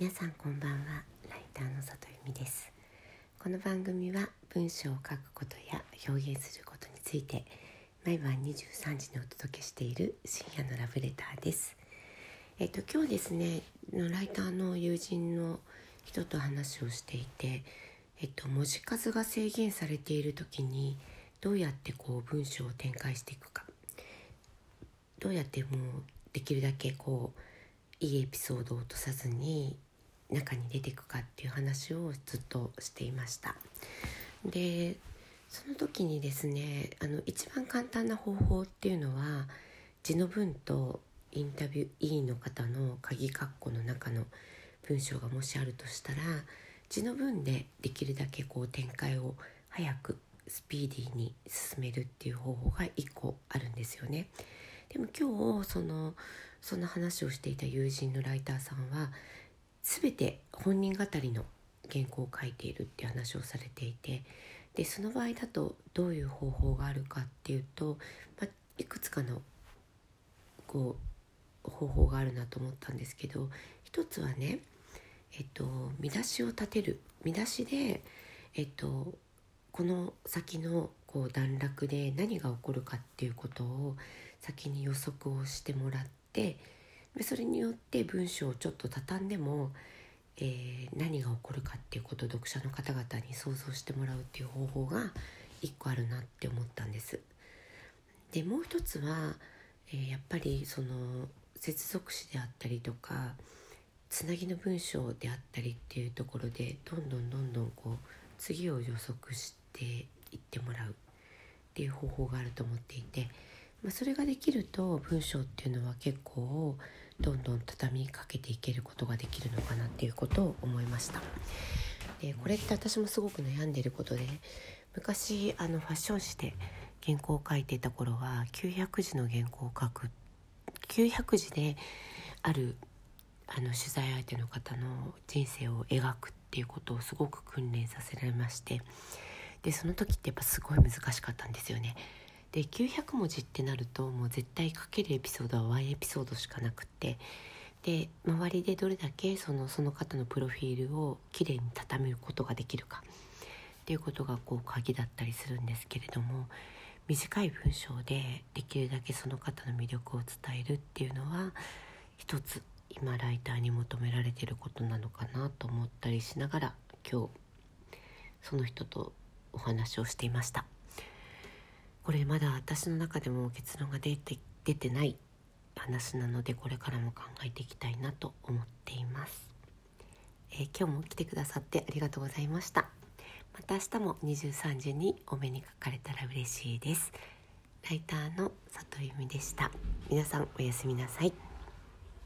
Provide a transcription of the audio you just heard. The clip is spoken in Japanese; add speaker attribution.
Speaker 1: 皆さんこんばんは。ライターの里由美です。この番組は文章を書くことや表現することについて毎晩23時にお届けしている深夜のラブレターです。えっと今日ですねライターの友人の人と話をしていてえっと文字数が制限されている時にどうやってこう文章を展開していくか。どうやってもうできるだけこういいエピソードを落とさずに中に出ていくかっていう話をずっとしていましたでその時にですねあの一番簡単な方法っていうのは字の文とインタビュー委員の方の鍵括弧の中の文章がもしあるとしたら字の文でできるだけこう展開を早くスピーディーに進めるっていう方法が1個あるんですよね。でも今日そのその話をしていた友人のライターさんは全て本人語りの原稿を書いているっていう話をされていてでその場合だとどういう方法があるかっていうと、まあ、いくつかのこう方法があるなと思ったんですけど一つはねえっと見出しを立てる。見出しでえっとこの先のこう段落で何が起こるかっていうことを先に予測をしてもらってそれによって文章をちょっと畳んでも、えー、何が起こるかっていうことを読者の方々に想像してもらうっていう方法が一個あるなって思ったんです。でもう一つは、えー、やっぱりその接続詞であったりとかつなぎの文章であったりっていうところでどんどんどんどんこう次を予測していってもらうっていう方法があると思っていて。まあ、それができると文章っていうのは結構どんどん畳みかけていけることができるのかなっていうことを思いましたでこれって私もすごく悩んでいることで昔あのファッション誌で原稿を書いていた頃は900字の原稿を書く900字であるあの取材相手の方の人生を描くっていうことをすごく訓練させられましてでその時ってやっぱすごい難しかったんですよね。で900文字ってなるともう絶対書けるエピソードはワンエピソードしかなくってで周りでどれだけそのその方のプロフィールをきれいに畳むことができるかっていうことがこう鍵だったりするんですけれども短い文章でできるだけその方の魅力を伝えるっていうのは一つ今ライターに求められてることなのかなと思ったりしながら今日その人とお話をしていました。これまだ私の中でも結論が出て出てない話なのでこれからも考えていきたいなと思っています、えー、今日も来てくださってありがとうございました。また明日も23時にお目にかかれたら嬉しいです。ライターの里由美でした。皆さんおやすみなさい。